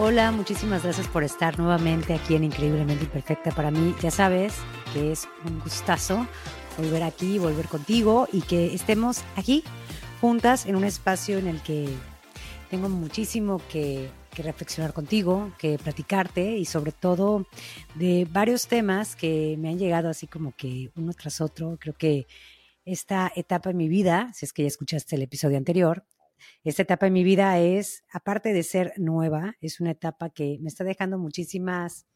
Hola, muchísimas gracias por estar nuevamente aquí en Increíblemente Imperfecta. Para mí, ya sabes que es un gustazo volver aquí, volver contigo y que estemos aquí juntas en un espacio en el que tengo muchísimo que, que reflexionar contigo, que platicarte y sobre todo de varios temas que me han llegado así como que uno tras otro. Creo que esta etapa en mi vida, si es que ya escuchaste el episodio anterior, esta etapa en mi vida es, aparte de ser nueva, es una etapa que me está dejando muchísimas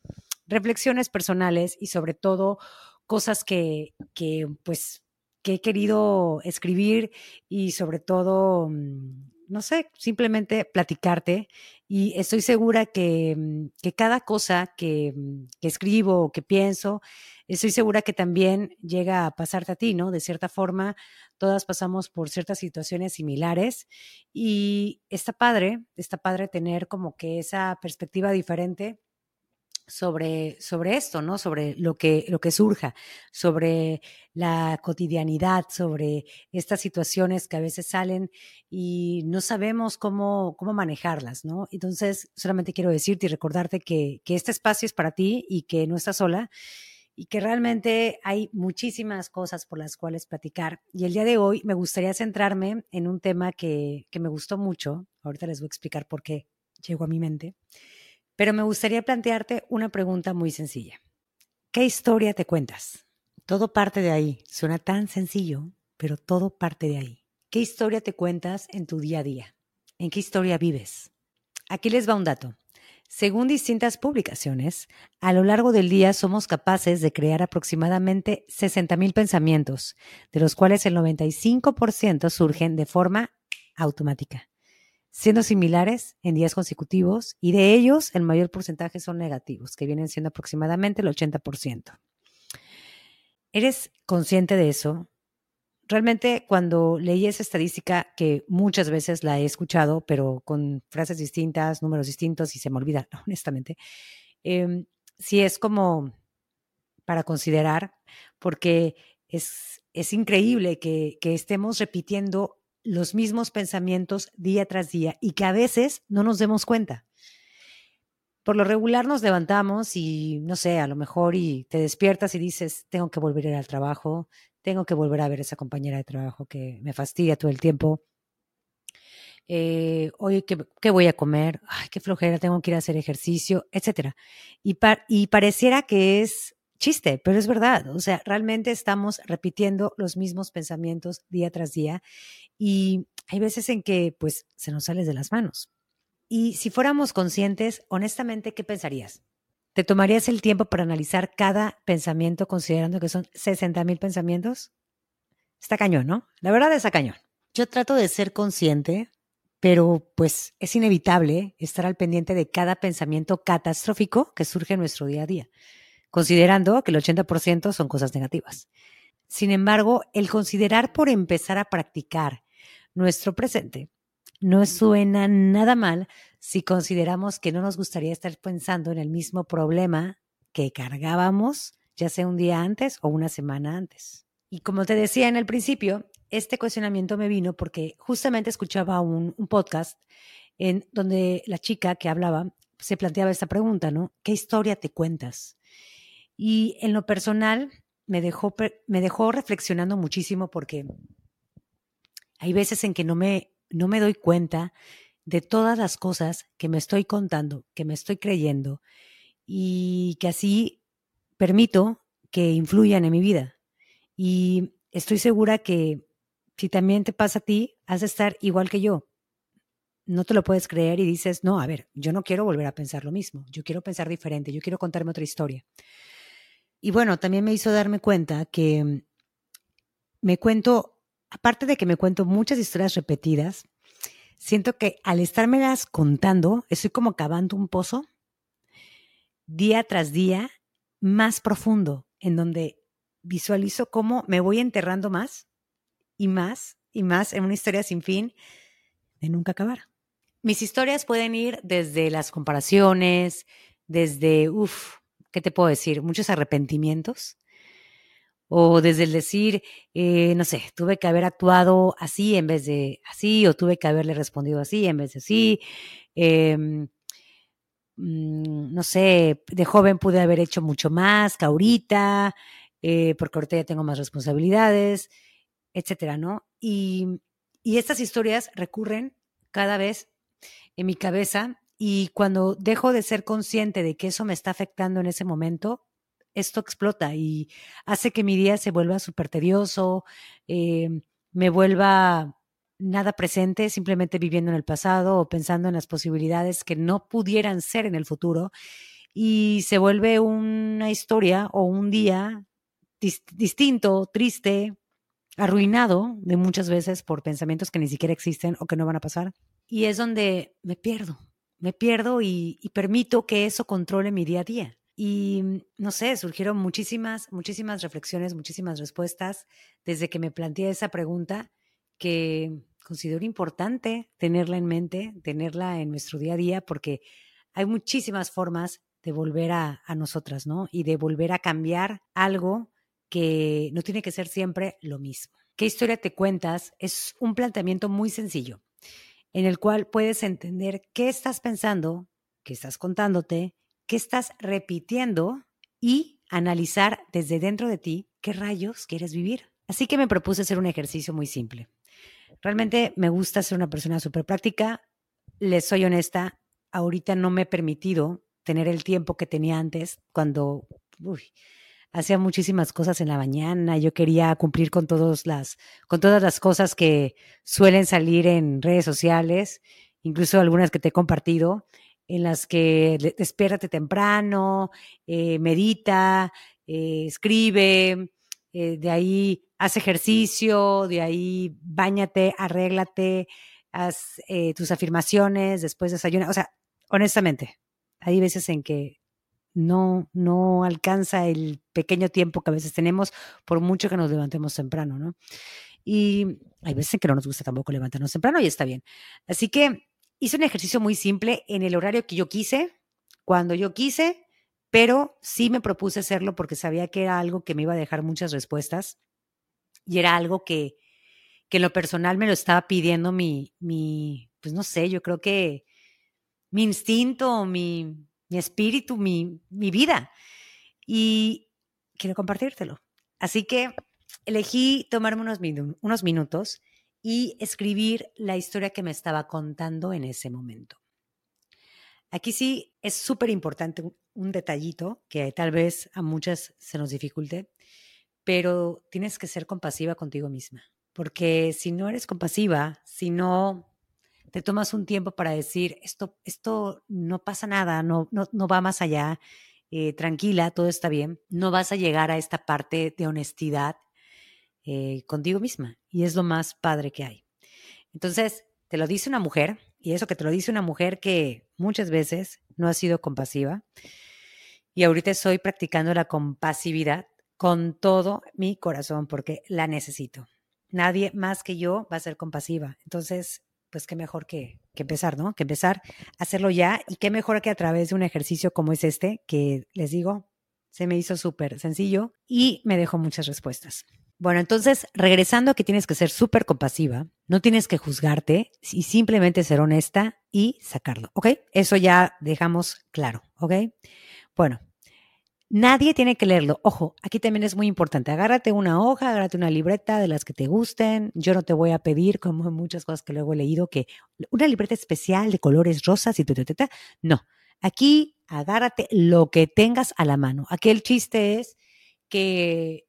reflexiones personales y sobre todo cosas que, que pues, que he querido escribir y sobre todo, mm, no sé, simplemente platicarte. Y estoy segura que, mm, que cada cosa que, mm, que escribo o que pienso estoy segura que también llega a pasarte a ti, ¿no? De cierta forma, todas pasamos por ciertas situaciones similares y está padre, está padre tener como que esa perspectiva diferente sobre, sobre esto, ¿no? Sobre lo que, lo que surja, sobre la cotidianidad, sobre estas situaciones que a veces salen y no sabemos cómo, cómo manejarlas, ¿no? Entonces, solamente quiero decirte y recordarte que, que este espacio es para ti y que no estás sola y que realmente hay muchísimas cosas por las cuales platicar. Y el día de hoy me gustaría centrarme en un tema que, que me gustó mucho. Ahorita les voy a explicar por qué llegó a mi mente. Pero me gustaría plantearte una pregunta muy sencilla. ¿Qué historia te cuentas? Todo parte de ahí. Suena tan sencillo, pero todo parte de ahí. ¿Qué historia te cuentas en tu día a día? ¿En qué historia vives? Aquí les va un dato. Según distintas publicaciones, a lo largo del día somos capaces de crear aproximadamente 60.000 pensamientos, de los cuales el 95% surgen de forma automática, siendo similares en días consecutivos y de ellos el mayor porcentaje son negativos, que vienen siendo aproximadamente el 80%. ¿Eres consciente de eso? realmente cuando leí esa estadística, que muchas veces la he escuchado, pero con frases distintas, números distintos y se me olvida, honestamente, eh, sí es como para considerar, porque es, es increíble que, que estemos repitiendo los mismos pensamientos día tras día y que a veces no nos demos cuenta. Por lo regular nos levantamos y, no sé, a lo mejor y te despiertas y dices, tengo que volver a ir al trabajo, tengo que volver a ver a esa compañera de trabajo que me fastidia todo el tiempo. Eh, oye, ¿qué, voy a comer? Ay, qué flojera, tengo que ir a hacer ejercicio, etcétera. Y, y pareciera que es chiste, pero es verdad. O sea, realmente estamos repitiendo los mismos pensamientos día tras día y hay veces en que pues se nos sale de las manos. Y si fuéramos conscientes, honestamente, ¿qué pensarías? ¿Te tomarías el tiempo para analizar cada pensamiento considerando que son 60 mil pensamientos? Está cañón, ¿no? La verdad está cañón. Yo trato de ser consciente, pero pues es inevitable estar al pendiente de cada pensamiento catastrófico que surge en nuestro día a día, considerando que el 80% son cosas negativas. Sin embargo, el considerar por empezar a practicar nuestro presente no suena nada mal si consideramos que no nos gustaría estar pensando en el mismo problema que cargábamos, ya sea un día antes o una semana antes. Y como te decía en el principio, este cuestionamiento me vino porque justamente escuchaba un, podcast en donde la chica que hablaba se planteaba esta pregunta, ¿no? ¿Qué historia te cuentas? Y en lo personal me dejó, me dejó reflexionando muchísimo porque hay veces en que no me no me doy cuenta de todas las cosas que me estoy contando, que me estoy creyendo y que así permito que influyan en mi vida. Y estoy segura que si también te pasa a ti, has de estar igual que yo. No te lo puedes creer y dices, no, a ver, yo no quiero volver a pensar lo mismo, yo quiero pensar diferente, yo quiero contarme otra historia. Y bueno, también me hizo darme cuenta que me cuento aparte de que me cuento muchas historias repetidas, siento que al estármelas contando, estoy como cavando un pozo día tras día más profundo, en donde visualizo cómo me voy enterrando más y más y más en una historia sin fin de nunca acabar. Mis historias pueden ir desde las comparaciones, desde, uff, ¿qué te puedo decir? Muchos arrepentimientos, o desde el decir, eh, no sé, tuve que haber actuado así en vez de así, o tuve que haberle respondido así en vez de así. Em, mm, no sé, de joven pude haber hecho mucho más que ahorita, eh, porque ahorita ya tengo más responsabilidades, etcétera, ¿no? Y, y estas historias recurren cada vez en mi cabeza y cuando dejo de ser consciente de que eso me está afectando en ese momento, esto explota y hace que mi día se vuelva súper tedioso, eh, me vuelva nada presente, simplemente viviendo en el pasado o pensando en las posibilidades que no pudieran ser en el futuro. Y se vuelve una historia o un día distinto, triste, arruinado de muchas veces por pensamientos que ni siquiera existen o que no van a pasar. Y es donde me pierdo, me pierdo y, y permito que eso controle mi día a día. Y mm, no sé, surgieron muchísimas, muchísimas reflexiones, muchísimas respuestas desde que me planteé esa pregunta que considero importante tenerla en mente, tenerla en nuestro día a día, porque hay muchísimas formas de volver a, a nosotras, ¿no? Y de volver a cambiar algo que no tiene que ser siempre lo mismo. ¿Qué historia te cuentas? Es un planteamiento muy sencillo, en el cual puedes entender qué estás pensando, qué estás contándote, qué estás repitiendo y analizar desde dentro de ti qué rayos quieres vivir. Así que me propuse hacer un ejercicio muy simple. Realmente me gusta ser una persona súper práctica. Les soy honesta, ahorita no me he permitido tener el tiempo que tenía antes cuando hacía muchísimas cosas en la mañana. Yo quería cumplir con, todos las, con todas las cosas que suelen salir en redes sociales, incluso algunas que te he compartido en las que despiértate temprano, eh, medita, eh, escribe, eh, de ahí haz ejercicio, de ahí bañate, arréglate, haz tus afirmaciones, después desayuna. O sea, honestamente, hay veces en que no, no alcanza el pequeño tiempo que a veces tenemos, por mucho que nos levantemos temprano, ¿no? Y hay veces que no nos gusta tampoco levantarnos temprano y está bien. Así que hice un ejercicio muy simple en el horario que yo quise, cuando yo quise, pero sí me propuse hacerlo porque sabía que era algo que me iba a dejar muchas respuestas y era algo que, que en lo personal me lo estaba pidiendo mi, mi, pues no sé, yo creo que mi instinto, mi, mi espíritu, mi, mi vida. Y quiero compartírtelo. Así que elegí tomarme unos, unos minutos y escribir la historia que me estaba contando en ese momento. Aquí sí es súper importante un, detallito que tal vez a muchas se nos dificulte, pero tienes que ser compasiva contigo misma, porque si no eres compasiva, si no te tomas un tiempo para decir, esto, esto no pasa nada, no, no, va más allá, eh, tranquila, todo está bien, no vas a llegar a esta parte de honestidad eh, contigo misma. Y es lo más padre que hay. Entonces, te lo dice una mujer, y eso que te lo dice una mujer que muchas veces no ha sido compasiva. Y ahorita estoy practicando la compasividad con todo mi corazón porque la necesito. Nadie más que yo va a ser compasiva. Entonces, pues qué mejor que, que, empezar, ¿no? Que empezar a hacerlo ya y qué mejor que a través de un ejercicio como es este, que les digo, se me hizo súper sencillo y me dejó muchas respuestas. Bueno, entonces, regresando a que tienes que ser súper compasiva, no tienes que juzgarte y simplemente ser honesta y sacarlo, ¿ok? Eso ya dejamos claro, ¿ok? Bueno, nadie tiene que leerlo. Ojo, aquí también es muy importante. Agárrate una hoja, agárrate una libreta de las que te gusten. Yo no te voy a pedir, como muchas cosas que luego he leído, que una libreta especial de colores rosas y ta, No, aquí agárrate lo que tengas a la mano. Aquí el chiste es que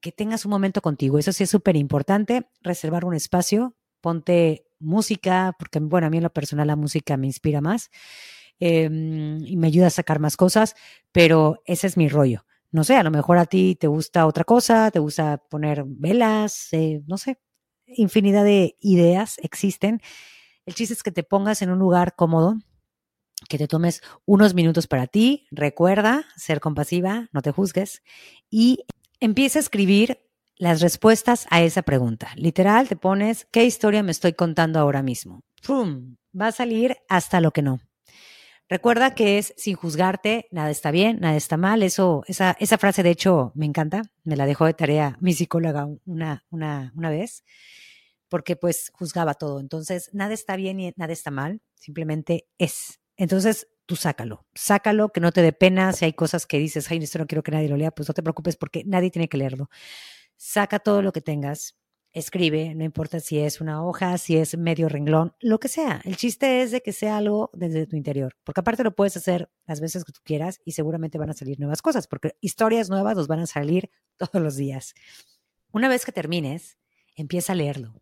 que tengas un momento contigo. Eso sí es súper importante, reservar un espacio, ponte música, porque bueno, a mí en lo personal la música me inspira más em, y me ayuda a sacar más cosas, pero ese es mi rollo. No sé, a lo mejor a ti te gusta otra cosa, te gusta poner velas, eh, no sé, infinidad de ideas existen. El chiste es que te pongas en un lugar cómodo, que te tomes unos minutos para ti, recuerda ser compasiva, no te juzgues y Empieza a escribir las respuestas a esa pregunta. Literal, te pones, ¿qué historia me estoy contando ahora mismo? ¡Pum! Va a salir hasta lo que no. Recuerda que es sin juzgarte, nada está bien, nada está mal. Eso, esa, esa frase, de hecho, me encanta. Me la dejó de tarea mi psicóloga una, una, una vez, porque pues juzgaba todo. Entonces, nada está bien y nada está mal, simplemente es. Entonces, tú sácalo, sácalo, que no te dé pena, si hay cosas que dices, ay, esto no quiero que nadie lo lea, pues no te preocupes porque nadie tiene que leerlo. Saca todo lo que tengas, escribe, no importa si es una hoja, si es medio renglón, lo que sea. El chiste es de que sea algo desde tu interior, porque aparte lo puedes hacer las veces que tú quieras y seguramente van a salir nuevas cosas, porque historias nuevas nos van a salir todos los días. Una vez que termines, empieza a leerlo.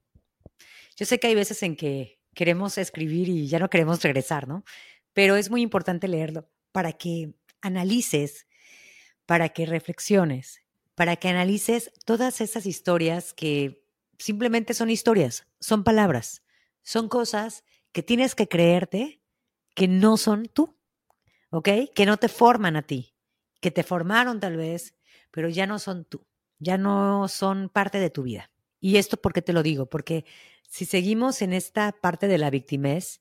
Yo sé que hay veces en que queremos escribir y ya no queremos regresar, ¿no? Pero es muy importante leerlo para que analices, para que reflexiones, para que analices todas esas historias que simplemente son historias, son palabras, son cosas que tienes que creerte que no son tú, ¿ok? Que no te forman a ti, que te formaron tal vez, pero ya no son tú, ya no son parte de tu vida. Y esto porque te lo digo, porque si seguimos en esta parte de la victimez,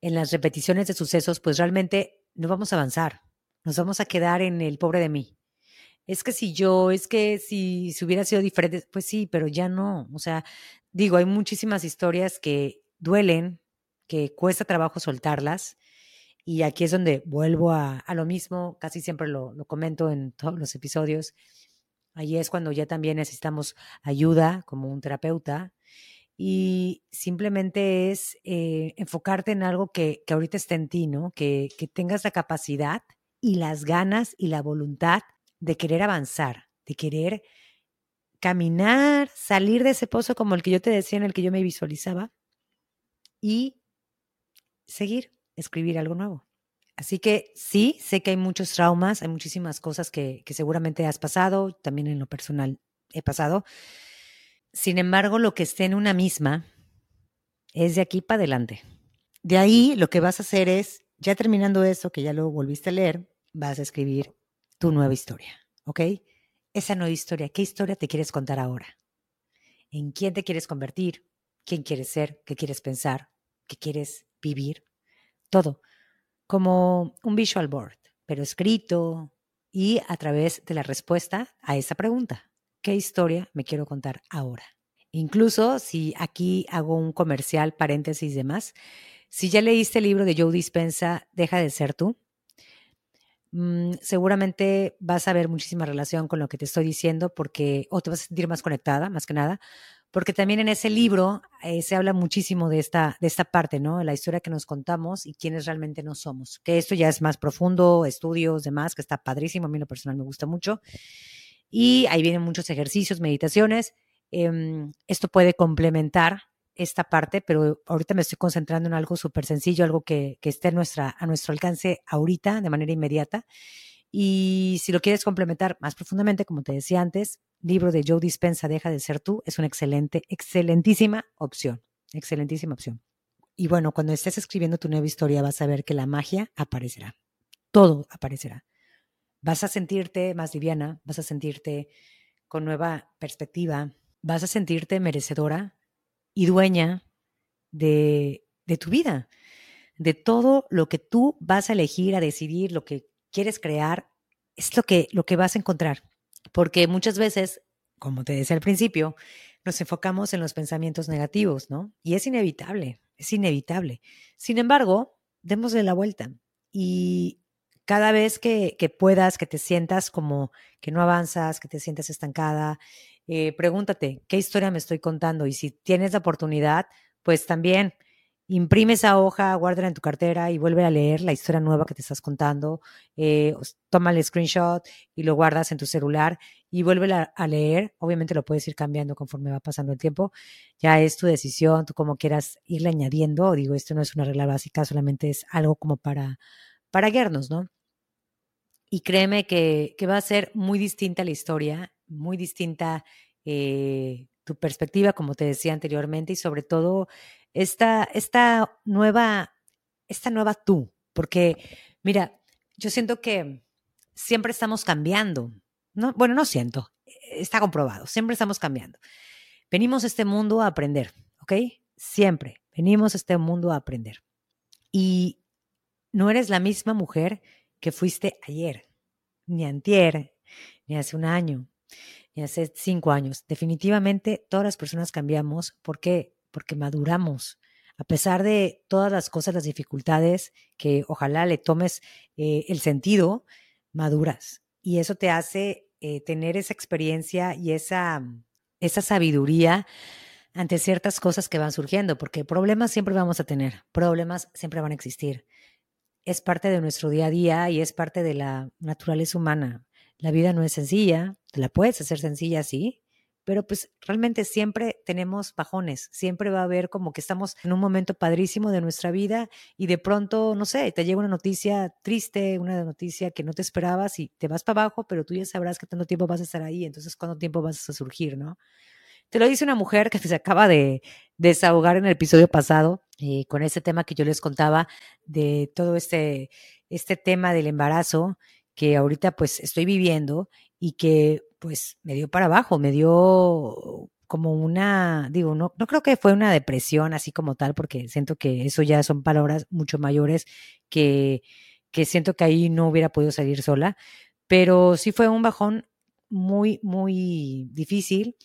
en las repeticiones de sucesos, pues realmente no vamos a avanzar, nos vamos a quedar en el pobre de mí, es que si yo, es que si, si hubiera sido diferente, pues sí, pero ya no. O sea, digo, hay muchísimas historias que duelen, que cuesta trabajo soltarlas. Y aquí es donde vuelvo a, a lo mismo, casi siempre lo, lo, comento en todos los episodios. Ahí es cuando ya también necesitamos ayuda como un terapeuta. Y simplemente es eh, enfocarte en algo que, que ahorita esté en ti, ¿no? Que, que tengas la capacidad y las ganas y la voluntad de querer avanzar, de querer caminar, salir de ese pozo como el que yo te decía, en el que yo me visualizaba, y seguir, escribir algo nuevo. Así que sí, sé que hay muchos traumas, hay muchísimas cosas que, que seguramente has pasado, también en lo personal he pasado. Sin embargo, lo que esté en una misma es de aquí para adelante. De ahí lo que vas a hacer es, ya terminando eso, que ya lo volviste a leer, vas a escribir tu nueva historia, ¿ok? Esa nueva historia, ¿qué historia te quieres contar ahora? ¿En quién te quieres convertir? ¿Quién quieres ser? ¿Qué quieres pensar? ¿Qué quieres vivir? Todo, como un visual board, pero escrito y a través de la respuesta a esa pregunta. ¿Qué historia me quiero contar ahora? Incluso si aquí hago un comercial, paréntesis y demás, si ya leíste el libro de Joe Dispensa, Deja de ser tú, Mm, seguramente vas a ver muchísima relación con lo que te estoy diciendo porque, o te vas a sentir más conectada, más que nada, porque también en ese libro eh, se habla muchísimo de esta, de esta parte, ¿no? La historia que nos contamos y quiénes realmente no somos. Que esto ya es más profundo, estudios, demás, que está padrísimo, a mí lo personal me gusta mucho. Y ahí vienen muchos ejercicios, meditaciones. Em, esto puede complementar esta parte, pero ahorita me estoy concentrando en algo súper sencillo, algo que, que esté a, nuestra, a nuestro alcance ahorita, de manera inmediata. Y si lo quieres complementar más profundamente, como te decía antes, libro de Joe Dispensa, Deja de ser tú, es una excelente, excelentísima opción. Excelentísima opción. Y bueno, cuando estés escribiendo tu nueva historia, vas a ver que la magia aparecerá. Todo aparecerá. Vas a sentirte más liviana, vas a sentirte con nueva perspectiva, vas a sentirte merecedora y dueña de, de tu vida, de todo lo que tú vas a elegir, a decidir, lo que quieres crear, es lo que, lo que vas a encontrar. Porque muchas veces, como te decía al principio, nos enfocamos en los pensamientos negativos, ¿no? Y es inevitable, es inevitable. Sin embargo, démosle la vuelta y cada vez que, que puedas, que te sientas como que no avanzas, que te sientas estancada, eh, pregúntate, ¿qué historia me estoy contando? Y si tienes la oportunidad, pues también imprime esa hoja, guárdala en tu cartera y vuelve a leer la historia nueva que te estás contando. Eh, toma el screenshot y lo guardas en tu celular y vuelve a, leer. Obviamente lo puedes ir cambiando conforme va pasando el tiempo. Ya es tu decisión, tú como quieras irle añadiendo. Digo, esto no es una regla básica, solamente es algo como para, para guiarnos, ¿no? Y créeme que, que va a ser muy distinta la historia muy distinta eh, tu perspectiva, como te decía anteriormente, y sobre todo esta, esta, nueva, esta nueva tú, porque mira, yo siento que siempre estamos cambiando, ¿no? Bueno, no siento, está comprobado, siempre estamos cambiando. Venimos a este mundo a aprender, ¿ok? Siempre venimos a este mundo a aprender. Y no eres la misma mujer que fuiste ayer, ni antier, ni hace un año, hace cinco años. Definitivamente todas las personas cambiamos. ¿Por qué? Porque maduramos. A pesar de todas las cosas, las dificultades, que ojalá le tomes eh, el sentido, maduras. Y eso te hace eh, tener esa experiencia y esa, esa sabiduría ante ciertas cosas que van surgiendo, porque problemas siempre vamos a tener, problemas siempre van a existir. Es parte de nuestro día a día y es parte de la naturaleza humana. La vida no es sencilla, la puedes hacer sencilla, sí, pero pues realmente siempre tenemos bajones, siempre va a haber como que estamos en un momento padrísimo de nuestra vida y de pronto, no sé, te llega una noticia triste, una noticia que no te esperabas y te vas para abajo, pero tú ya sabrás que tanto tiempo vas a estar ahí, entonces cuánto tiempo vas a surgir, ¿no? Te lo dice una mujer que se acaba de desahogar en el episodio pasado eh, con ese tema que yo les contaba de todo este, este tema del embarazo que ahorita pues estoy viviendo y que pues me dio para abajo, me dio como una, digo, no, no creo que fue una depresión así como tal, porque siento que eso ya son palabras mucho mayores que, que siento que ahí no hubiera podido salir sola, pero sí fue un bajón muy, muy difícil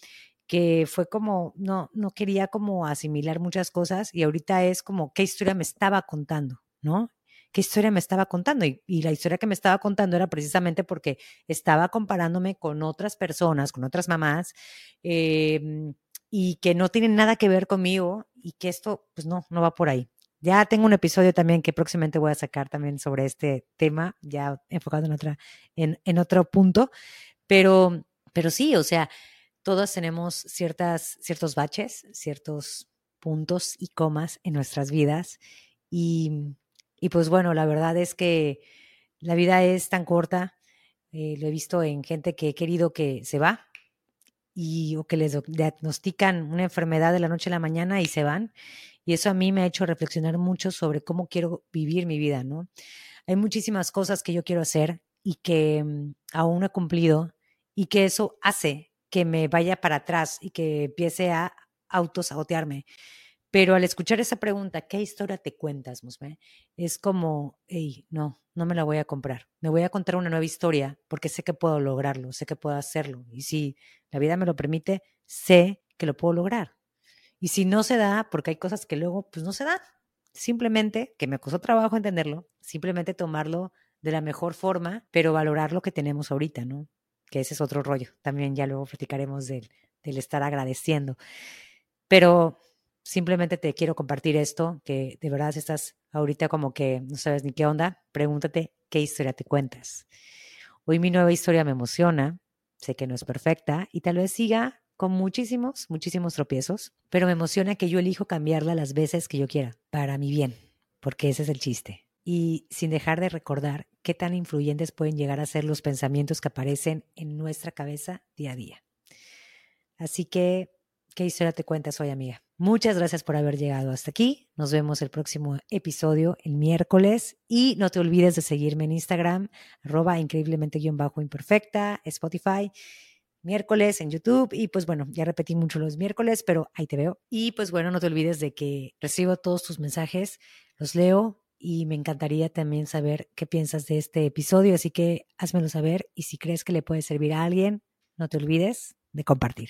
que fue como, no, no quería como asimilar muchas cosas y ahorita es como qué historia me estaba contando, ¿no? Qué historia me estaba contando. Y, la historia que me estaba contando era precisamente porque estaba comparándome con otras personas, con otras mamás, em, y que no tienen nada que ver conmigo y que esto, pues no, no va por ahí. Ya tengo un episodio también que próximamente voy a sacar también sobre este tema, ya enfocado en, otra, en, en otro punto, pero, pero sí, o sea, todas tenemos ciertas, ciertos baches, ciertos puntos y comas en nuestras vidas y, y pues bueno, la verdad es que la vida es tan corta, eh, lo he visto en gente que he querido que se va y o que les diagnostican una enfermedad de la noche a la mañana y se van. Y eso a mí me ha hecho reflexionar mucho sobre cómo quiero vivir mi vida, ¿no? Hay muchísimas cosas que yo quiero hacer y que mm, aún no he cumplido y que eso hace que me vaya para atrás y que empiece a autosabotearme. Pero al escuchar esa pregunta, ¿qué historia te cuentas, Musme? Es como, hey, no, no me la voy a comprar. Me voy a contar una nueva historia porque sé que puedo lograrlo, sé que puedo hacerlo. Y si la vida me lo permite, sé que lo puedo lograr. Y si no se da, porque hay cosas que luego, pues no se dan. Simplemente, que me costó trabajo entenderlo, simplemente tomarlo de la mejor forma, pero valorar lo que tenemos ahorita, ¿no? Que ese es otro rollo. También ya luego platicaremos del, del estar agradeciendo. Pero simplemente te quiero compartir esto, que de verdad estás ahorita como que no sabes ni qué onda, pregúntate qué historia te cuentas. Hoy mi nueva historia me emociona, sé que no es perfecta y tal vez siga con muchísimos, muchísimos tropiezos, pero me emociona que yo elijo cambiarla las veces que yo quiera, para mi bien, porque ese es el chiste. Y sin dejar de recordar qué tan influyentes pueden llegar a ser los pensamientos que aparecen en nuestra cabeza día a día. Así que, ¿qué historia te cuentas hoy, amiga? Muchas gracias por haber llegado hasta aquí. Nos vemos el próximo episodio el miércoles y no te olvides de seguirme en Instagram, arroba increíblemente-imperfecta, Spotify, miércoles en YouTube y pues bueno, ya repetí mucho los miércoles, pero ahí te veo. Y pues bueno, no te olvides de que recibo todos tus mensajes, los leo y me encantaría también saber qué piensas de este episodio, así que házmelo saber y si crees que le puede servir a alguien, no te olvides de compartir.